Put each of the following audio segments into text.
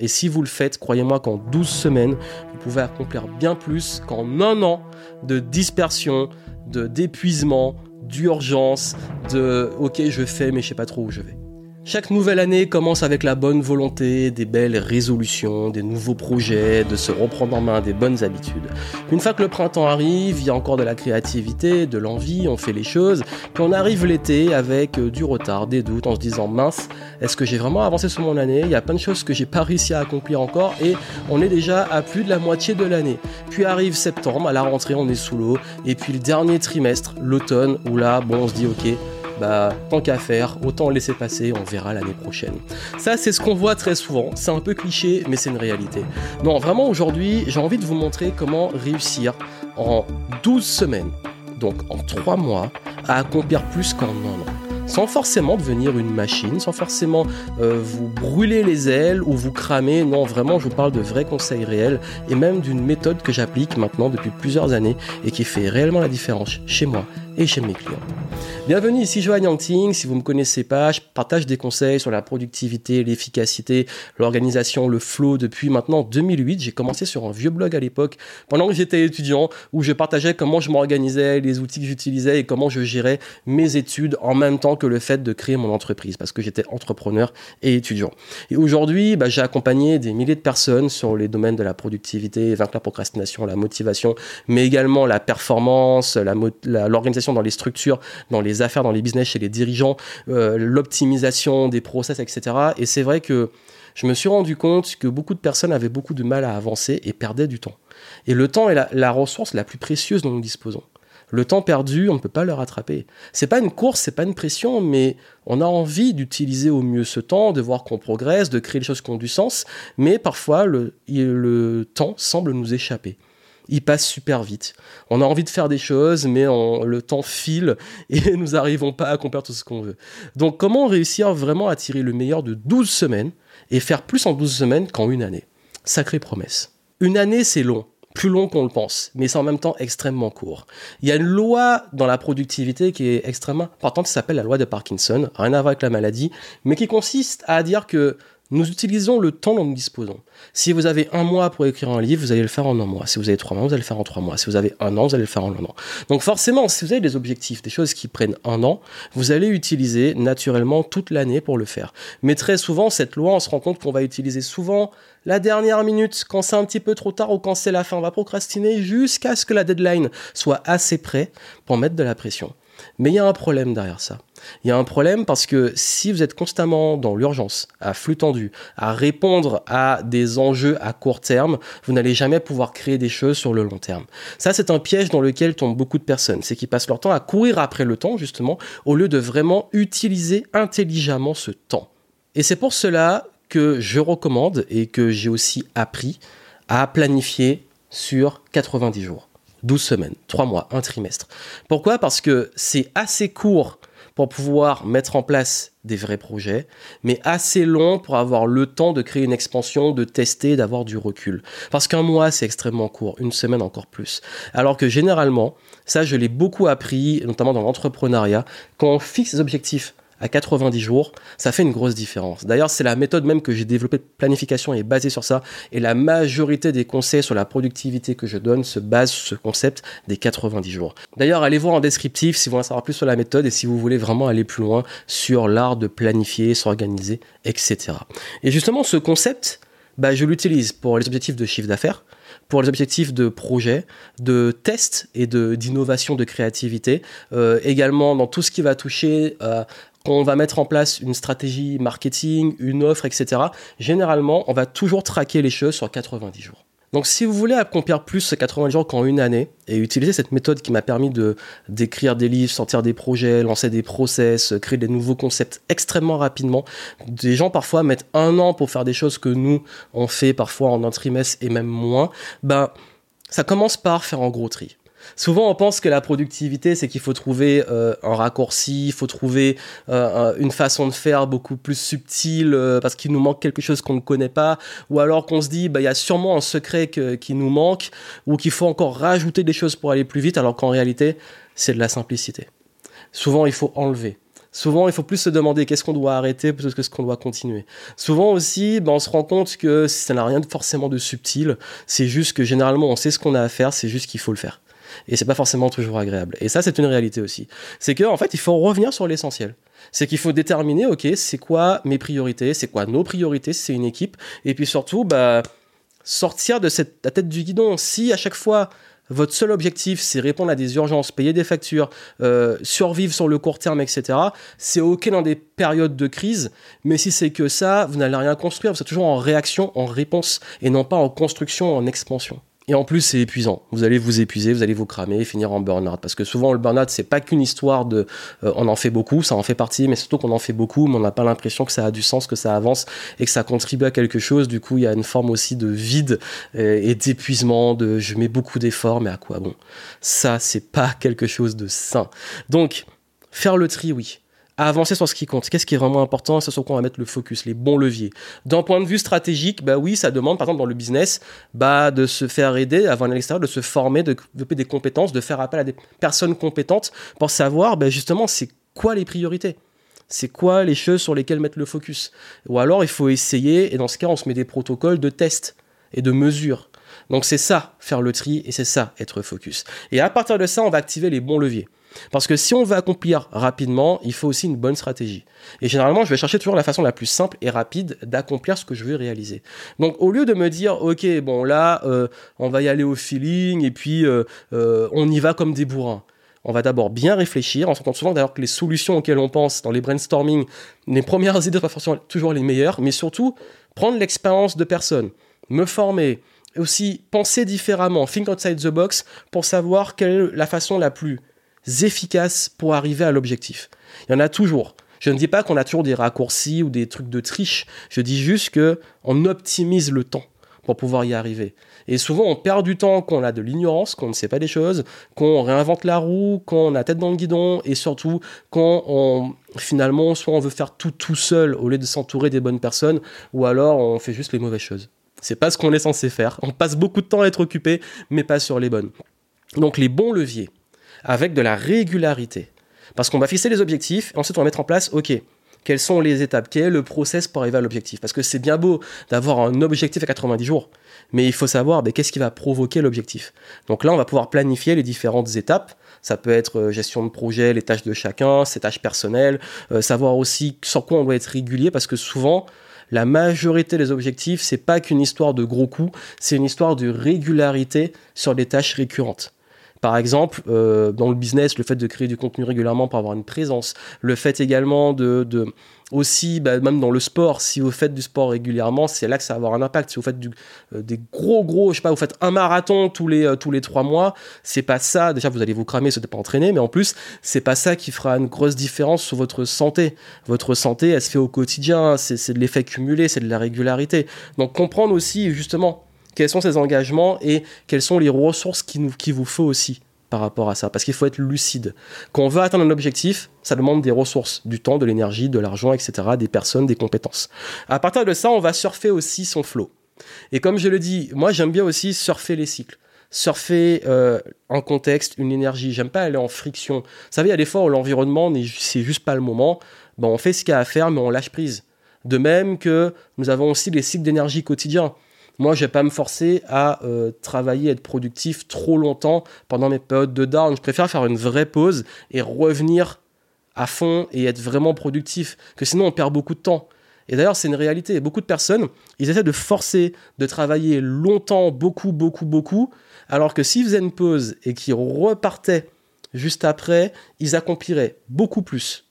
Et si vous le faites, croyez-moi qu'en 12 semaines, vous pouvez accomplir bien plus qu'en un an de dispersion, de d'épuisement, d'urgence, de OK, je fais mais je sais pas trop où je vais. Chaque nouvelle année commence avec la bonne volonté, des belles résolutions, des nouveaux projets, de se reprendre en main des bonnes habitudes. Une fois que le printemps arrive, il y a encore de la créativité, de l'envie, on fait les choses, puis on arrive l'été avec euh, du retard, des doutes, en se disant mince, est-ce que j'ai vraiment avancé sur mon année? Il y a plein de choses que j'ai pas réussi à accomplir encore et on est déjà à plus de la moitié de l'année. Puis arrive septembre, à la rentrée on est sous l'eau, et puis le dernier trimestre, l'automne, où là, bon, on se dit ok, bah tant qu'à faire, autant laisser passer, on verra l'année prochaine. Ça, c'est ce qu'on voit très souvent. C'est un peu cliché, mais c'est une réalité. Non, vraiment, aujourd'hui, j'ai envie de vous montrer comment réussir en 12 semaines, donc en 3 mois, à accomplir plus qu'en un an sans forcément devenir une machine, sans forcément euh, vous brûler les ailes ou vous cramer. Non, vraiment, je vous parle de vrais conseils réels et même d'une méthode que j'applique maintenant depuis plusieurs années et qui fait réellement la différence chez moi et chez mes clients. Bienvenue ici Johan Yangting, si vous ne me connaissez pas, je partage des conseils sur la productivité, l'efficacité, l'organisation, le flow depuis maintenant 2008. J'ai commencé sur un vieux blog à l'époque, pendant que j'étais étudiant, où je partageais comment je m'organisais, les outils que j'utilisais et comment je gérais mes études en même temps que le fait de créer mon entreprise, parce que j'étais entrepreneur et étudiant. Et aujourd'hui, bah, j'ai accompagné des milliers de personnes sur les domaines de la productivité, vaincre la procrastination, la motivation, mais également la performance, l'organisation dans les structures, dans les affaires, dans les business, chez les dirigeants, euh, l'optimisation des process, etc. Et c'est vrai que je me suis rendu compte que beaucoup de personnes avaient beaucoup de mal à avancer et perdaient du temps. Et le temps est la, ressource la plus précieuse dont nous disposons. Le temps perdu, on ne peut pas le rattraper. C'est pas une course, c'est pas une pression, mais on a envie d'utiliser au mieux ce temps, de voir qu'on progresse, de créer des choses qui ont du sens, mais parfois le temps semble nous échapper il passe super vite. On a envie de faire des choses, mais le temps file et nous n'arrivons pas à accomplir tout ce qu'on veut. Donc comment réussir vraiment à tirer le meilleur de 12 semaines et faire plus en 12 semaines qu'en une année? Sacrée promesse. Une année, c'est long plus long qu'on le pense, mais c'est en même temps extrêmement court. Il y a une loi dans la productivité qui est extrêmement importante, qui s'appelle la loi de Parkinson, rien à voir avec la maladie, mais qui consiste à dire que nous utilisons le temps dont nous disposons. Si vous avez un mois pour écrire un livre, vous allez le faire en un mois. Si vous avez trois mois, vous allez le faire en trois mois. Si vous avez un an, vous allez le faire en un an. Donc forcément, si vous avez des objectifs, des choses qui prennent un an, vous allez utiliser naturellement toute l'année pour le faire. Mais très souvent, cette loi, on se rend compte qu'on va utiliser souvent la dernière minute, quand c'est un petit peu trop tard ou quand c'est la fin. On va procrastiner jusqu'à ce que la deadline soit assez près pour mettre de la pression. Mais il y a un problème derrière ça. Il y a un problème parce que si vous êtes constamment dans l'urgence, à flux tendu, à répondre à des enjeux à court terme, vous n'allez jamais pouvoir créer des choses sur le long terme. Ça, c'est un piège dans lequel tombent beaucoup de personnes. C'est qu'ils passent leur temps à courir après le temps, justement, au lieu de vraiment utiliser intelligemment ce temps. Et c'est pour cela que je recommande et que j'ai aussi appris à planifier sur 90 jours. 12 semaines, 3 mois, un trimestre. Pourquoi? Parce que c'est assez court pour pouvoir mettre en place des vrais projets, mais assez long pour avoir le temps de créer une expansion, de tester, d'avoir du recul. Parce qu'un mois, c'est extrêmement court, une semaine encore plus. Alors que généralement, ça, je l'ai beaucoup appris, notamment dans l'entrepreneuriat, quand on fixe des objectifs à 90 jours, ça fait une grosse différence. D'ailleurs, c'est la méthode même que j'ai développée de planification est basée sur ça. Et la majorité des conseils sur la productivité que je donne se base sur ce concept des 90 jours. D'ailleurs, allez voir en descriptif si vous voulez en savoir plus sur la méthode et si vous voulez vraiment aller plus loin sur l'art de planifier, s'organiser, etc. Et justement, ce concept, bah, je l'utilise pour les objectifs de chiffre d'affaires, pour les objectifs de projet, de test et de d'innovation, de créativité, euh, également dans tout ce qui va toucher on va mettre en place une stratégie marketing, une offre, etc., généralement, on va toujours traquer les choses sur 90 jours. Donc si vous voulez accomplir plus ce 90 jours qu'en une année et utiliser cette méthode qui m'a permis de d'écrire des livres, sortir des projets, lancer des process, créer des nouveaux concepts extrêmement rapidement, des gens parfois mettent un an pour faire des choses que nous on fait parfois en un trimestre et même moins, ben ça commence par faire un gros tri. Souvent, on pense que la productivité, c'est qu'il faut trouver euh, un raccourci, il faut trouver euh, une façon de faire beaucoup plus subtile euh, parce qu'il nous manque quelque chose qu'on ne connaît pas, ou alors qu'on se dit, bah, il y a sûrement un secret qui nous manque, ou qu'il faut encore rajouter des choses pour aller plus vite, alors qu'en réalité, c'est de la simplicité. Souvent, il faut enlever. Souvent, il faut plus se demander qu'est-ce qu'on doit arrêter plutôt que ce qu'on doit continuer. Souvent aussi, ben, on se rend compte que ça n'a rien forcément de subtil. C'est juste que généralement, on sait ce qu'on a à faire, c'est juste qu'il faut le faire. Et c'est pas forcément toujours agréable. Et ça, c'est une réalité aussi. C'est qu'en en fait, il faut revenir sur l'essentiel. C'est qu'il faut déterminer, ok, c'est quoi mes priorités, c'est quoi nos priorités, c'est une équipe. Et puis surtout, bah, sortir de la tête du guidon. Si à chaque fois, votre seul objectif, c'est répondre à des urgences, payer des factures, euh, survivre sur le court terme, etc., c'est OK dans des périodes de crise, mais si c'est que ça, vous n'allez rien construire, vous êtes toujours en réaction, en réponse, et non pas en construction, en expansion. Et en plus, c'est épuisant. Vous allez vous épuiser, vous allez vous cramer, finir en burn-out. Parce que souvent, le burn-out, c'est pas qu'une histoire de euh, on en fait beaucoup, ça en fait partie, mais surtout qu'on en fait beaucoup, mais on n'a pas l'impression que ça a du sens, que ça avance et que ça contribue à quelque chose. Du coup, il y a une forme aussi de vide euh, et, d'épuisement, de je mets beaucoup d'efforts, mais à quoi bon? Ça, c'est pas quelque chose de sain. Donc, faire le tri, oui à avancer sur ce qui compte. Qu'est-ce qui est vraiment important C'est sur quoi on va mettre le focus, les bons leviers. D'un point de vue stratégique, bah oui, ça demande, par exemple, dans le business, bah, de se faire aider avant l'extérieur, de se former, de développer des compétences, de faire appel à des personnes compétentes pour savoir, bah, justement, c'est quoi les priorités? C'est quoi les choses sur lesquelles mettre le focus? Ou alors il faut essayer, et dans ce cas on se met des protocoles de test et de mesure. Donc c'est ça, faire le tri, et c'est ça, être focus. Et à partir de ça, on va activer les bons leviers. Parce que si on veut accomplir rapidement, il faut aussi une bonne stratégie. Et généralement, je vais chercher toujours la façon la plus simple et rapide d'accomplir ce que je veux réaliser. Donc au lieu de me dire, ok, bon là, euh, on va y aller au feeling et puis euh, euh, on y va comme des bourrins. On va d'abord bien réfléchir, en se souvent d'ailleurs que les solutions auxquelles on pense dans les brainstorming, les premières idées ne sont pas forcément toujours les meilleures, mais surtout prendre l'expérience de personnes, me former, aussi penser différemment, think outside the box pour savoir quelle est la façon la plus efficaces pour arriver à l'objectif. Il y en a toujours. Je ne dis pas qu'on a toujours des raccourcis ou des trucs de triche. Je dis juste que on optimise le temps pour pouvoir y arriver. Et souvent, on perd du temps quand on a de l'ignorance, qu'on ne sait pas des choses, qu'on réinvente la roue, qu'on a tête dans le guidon, et surtout quand on, finalement, soit on veut faire tout tout seul au lieu de s'entourer des bonnes personnes, ou alors on fait juste les mauvaises choses. C'est pas ce qu'on est censé faire. On passe beaucoup de temps à être occupé, mais pas sur les bonnes. Donc les bons leviers avec de la régularité. Parce qu'on va fixer les objectifs, et ensuite on va mettre en place, ok, quelles sont les étapes, quel est le process pour arriver à l'objectif? Parce que c'est bien beau d'avoir un objectif à 90 jours, mais il faut savoir ben, qu'est-ce qui va provoquer l'objectif? Donc là, on va pouvoir planifier les différentes étapes. Ça peut être euh, gestion de projet, les tâches de chacun, ses tâches personnelles, euh, savoir aussi sur quoi on doit être régulier, parce que souvent, la majorité des objectifs, c'est pas qu'une histoire de gros coups, c'est une histoire de régularité sur les tâches récurrentes. Par exemple, euh, dans le business, le fait de créer du contenu régulièrement pour avoir une présence, le fait également de, aussi, bah, même dans le sport, si vous faites du sport régulièrement, c'est là que ça va avoir un impact. Si vous faites euh, des gros, gros, je sais pas, vous faites un marathon tous les, euh, tous les trois mois, c'est pas ça. Déjà, vous allez vous cramer, ce n'est pas entraîné, mais en plus, c'est pas ça qui fera une grosse différence sur votre santé. Votre santé, elle se fait au quotidien, c'est de l'effet cumulé, c'est de la régularité. Donc, comprendre aussi, justement, quels sont ces engagements et quelles sont les ressources qu'il nous, qui vous faut aussi par rapport à ça. Parce qu'il faut être lucide. Quand on veut atteindre un objectif, ça demande des ressources, du temps, de l'énergie, de l'argent, etc., des personnes, des compétences. À partir de ça, on va surfer aussi son flow. Et comme je le dis, moi j'aime bien aussi surfer les cycles. Surfer euh, en contexte, une énergie. J'aime pas aller en friction. Vous savez, il y a des fois où l'environnement, c'est juste pas le moment. Bon, on fait ce qu'il y a à faire, mais on lâche prise. De même que nous avons aussi les cycles d'énergie quotidiens. Moi, je vais pas me forcer à euh, travailler, être productif trop longtemps pendant mes périodes de down. Je préfère faire une vraie pause et revenir à fond et être vraiment productif. Que sinon, on perd beaucoup de temps. Et d'ailleurs, c'est une réalité. Beaucoup de personnes, ils essaient de forcer de travailler longtemps, beaucoup, beaucoup, beaucoup, alors que s'ils faisaient une pause et qu'ils repartaient juste après, ils accompliraient beaucoup plus,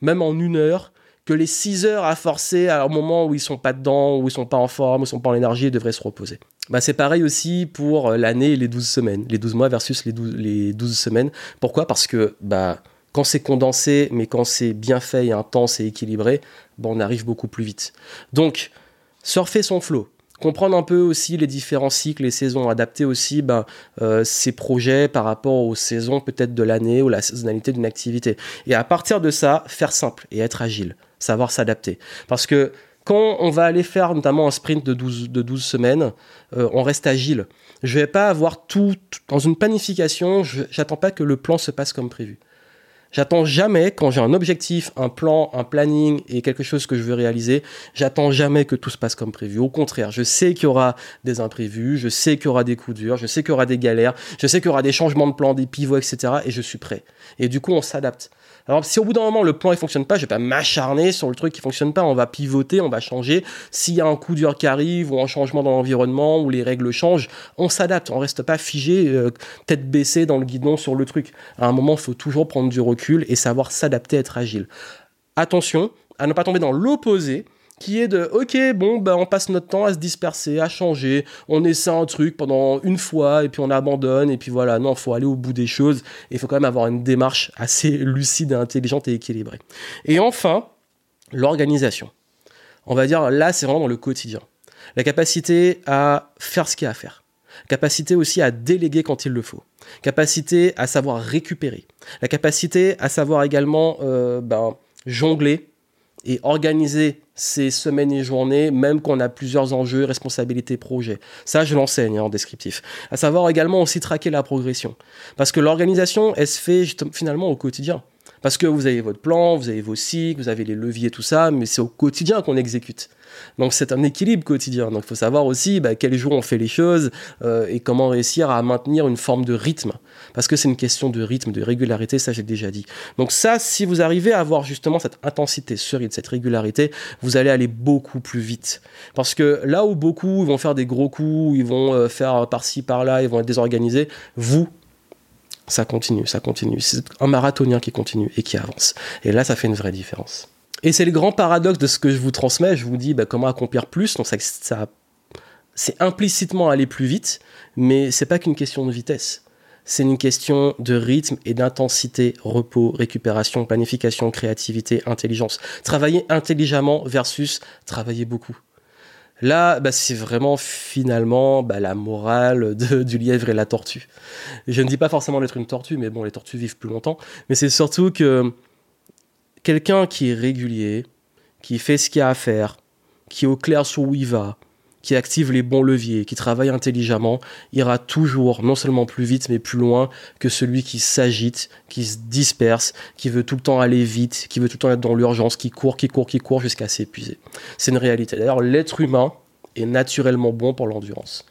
même en une heure, que les 6 heures à forcer à un moment où ils sont pas dedans, où ils sont pas en forme, où ils sont pas en énergie, ils devraient se reposer. Bah, c'est pareil aussi pour euh, l'année et les 12 semaines, les 12 mois versus les 12, les 12 semaines. Pourquoi? Parce que bah, quand c'est condensé, mais quand c'est bien fait et intense et équilibré, bah, on arrive beaucoup plus vite. Donc, surfer son flow, comprendre un peu aussi les différents cycles, les saisons, adapter aussi ben, ses projets par rapport aux saisons peut-être de l'année ou la saisonnalité d'une activité. Et à partir de ça, faire simple et être agile savoir s'adapter. Parce que quand on va aller faire notamment un sprint de 12, de 12 semaines, euh, on reste agile. Je ne vais pas avoir tout dans une planification, je n'attends pas que le plan se passe comme prévu. J'attends jamais, quand j'ai un objectif, un plan, un planning et quelque chose que je veux réaliser, j'attends jamais que tout se passe comme prévu. Au contraire, je sais qu'il y aura des imprévus, je sais qu'il y aura des coups durs, je sais qu'il y aura des galères, je sais qu'il y aura des changements de plan, des pivots, etc. Et je suis prêt. Et du coup, on s'adapte. Alors, si au bout d'un moment le plan ne fonctionne pas, je vais pas m'acharner sur le truc qui fonctionne pas. On va pivoter, on va changer. S'il y a un coup dur qui arrive ou un changement dans l'environnement ou les règles changent, on s'adapte. On reste pas figé, euh, tête baissée dans le guidon sur le truc. À un moment, il faut toujours prendre du recul et savoir s'adapter, être agile. Attention à ne pas tomber dans l'opposé qui est de ok bon ben on passe notre temps à se disperser à changer. On essaie un truc pendant une fois et puis on abandonne et puis voilà. Non faut aller au bout des choses et il faut quand même avoir une démarche assez lucide intelligente et équilibrée. Et enfin l'organisation. On va dire là c'est vraiment dans le quotidien. La capacité à faire ce qu'il y a à faire. Capacité aussi à déléguer quand il le faut. Capacité à savoir récupérer. La capacité à savoir également euh, ben, jongler et organiser ces semaines et journées, même quand on a plusieurs enjeux, responsabilités, projets. Ça, je l'enseigne hein, en descriptif. À savoir également aussi traquer la progression. Parce que l'organisation, elle se fait finalement au quotidien. Parce que vous avez votre plan, vous avez vos cycles, vous avez les leviers, tout ça, mais c'est au quotidien qu'on exécute. Donc c'est un équilibre quotidien. Donc il faut savoir aussi bah, quel jour on fait les choses euh, et comment réussir à maintenir une forme de rythme. Parce que c'est une question de rythme, de régularité, ça j'ai déjà dit. Donc ça, si vous arrivez à avoir justement cette intensité, ce rythme, cette régularité, vous allez aller beaucoup plus vite. Parce que là où beaucoup vont faire des gros coups, ils vont euh, faire par-ci, par-là, ils vont être désorganisés, vous, ça continue, ça continue. C'est un marathonien qui continue et qui avance. Et là, ça fait une vraie différence. Et c'est le grand paradoxe de ce que je vous transmets. Je vous dis bah, comment accomplir plus? Donc ça, c'est implicitement aller plus vite, mais c'est pas qu'une question de vitesse. C'est une question de rythme et d'intensité, repos, récupération, planification, créativité, intelligence. Travailler intelligemment versus travailler beaucoup. Là, bah, c'est vraiment finalement bah, la morale du lièvre et la tortue. Je ne dis pas forcément d'être une tortue, mais bon, les tortues vivent plus longtemps. Mais c'est surtout que quelqu'un qui est régulier, qui fait ce qu'il a à faire, qui est au clair sur où il va, qui active les bons leviers, qui travaille intelligemment, ira toujours non seulement plus vite mais plus loin que celui qui s'agite, qui se disperse, qui veut tout le temps aller vite, qui veut tout le temps être dans l'urgence, qui court, qui court, qui court jusqu'à s'épuiser. C'est une réalité. D'ailleurs, l'être humain est naturellement bon pour l'endurance.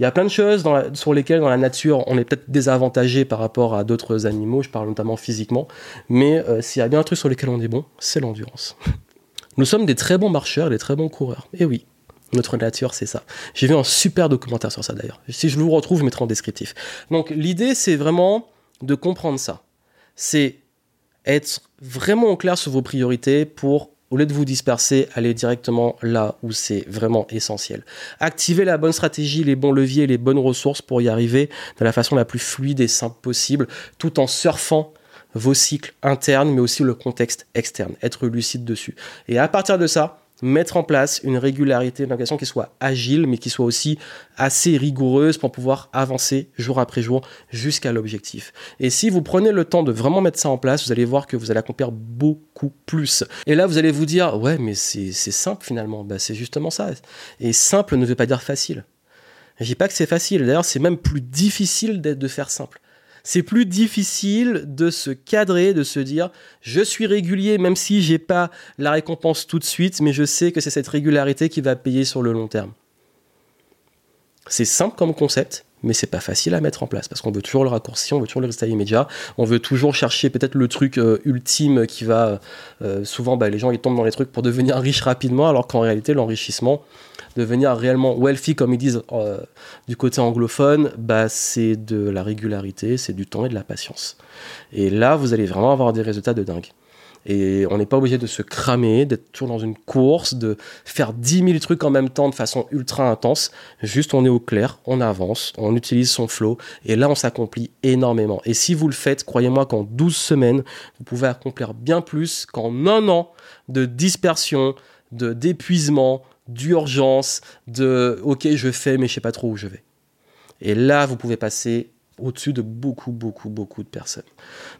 Il y a plein de choses sur lesquelles dans la nature on est peut-être désavantagé par rapport à d'autres animaux, je parle notamment physiquement, mais euh, s'il y a bien un truc sur lequel on est bon, c'est l'endurance. Nous sommes des très bons marcheurs, des très bons coureurs. Et oui, notre nature, c'est ça. J'ai vu un super documentaire sur ça d'ailleurs. Si je vous retrouve, je mettrai en descriptif. Donc l'idée, c'est vraiment de comprendre ça. C'est être vraiment au clair sur vos priorités pour au lieu de vous disperser, allez directement là où c'est vraiment essentiel. Activez la bonne stratégie, les bons leviers, les bonnes ressources pour y arriver de la façon la plus fluide et simple possible, tout en surfant vos cycles internes, mais aussi le contexte externe. Être lucide dessus. Et à partir de ça, mettre en place une régularité d'organisation qui soit agile, mais qui soit aussi assez rigoureuse pour pouvoir avancer jour après jour jusqu'à l'objectif. Et si vous prenez le temps de vraiment mettre ça en place, vous allez voir que vous allez accomplir beaucoup plus. Et là, vous allez vous dire, ouais, mais c'est simple finalement. Bah, c'est justement ça. Et simple ne veut pas dire facile. Je dis pas que c'est facile. D'ailleurs, c'est même plus difficile de faire simple c'est plus difficile de se cadrer, de se dire je suis régulier même si j'ai pas la récompense tout de suite, mais je sais que c'est cette régularité qui va payer sur le long terme. C'est simple comme concept, mais c'est pas facile à mettre en place parce qu'on veut toujours le raccourci, on veut toujours le résultat immédiat, on veut toujours chercher peut-être le truc euh, ultime qui va. Euh, souvent, bah, les gens ils tombent dans les trucs pour devenir riches rapidement, alors qu'en réalité, l'enrichissement, devenir réellement wealthy, comme ils disent euh, du côté anglophone, bah, c'est de la régularité, c'est du temps et de la patience. Et là, vous allez vraiment avoir des résultats de dingue. Et on n'est pas obligé de se cramer, d'être toujours dans une course, de faire 10 000 trucs en même temps de façon ultra intense. Juste, on est au clair, on avance, on utilise son flow, et là, on s'accomplit énormément. Et si vous le faites, croyez-moi qu'en 12 semaines, vous pouvez accomplir bien plus qu'en un an de dispersion, de d'épuisement, d'urgence, de ok je fais mais je sais pas trop où je vais. Et là vous pouvez passer au-dessus de beaucoup, beaucoup, beaucoup de personnes.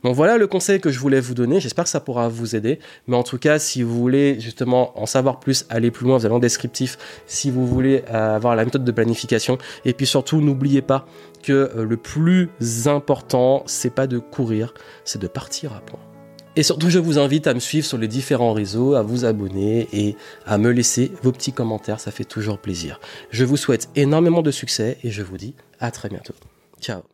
Donc voilà le conseil que je voulais vous donner. J'espère que ça pourra vous aider. Mais en tout cas, si vous voulez justement en savoir plus, aller plus loin, vous avez un descriptif. Si vous voulez euh, avoir la méthode de planification. Et puis surtout, n'oubliez pas que euh, le plus important, c'est pas de courir, c'est de partir à point. Et surtout, je vous invite à me suivre sur les différents réseaux, à vous abonner et à me laisser vos petits commentaires, ça fait toujours plaisir. Je vous souhaite énormément de succès et je vous dis à très bientôt. Ciao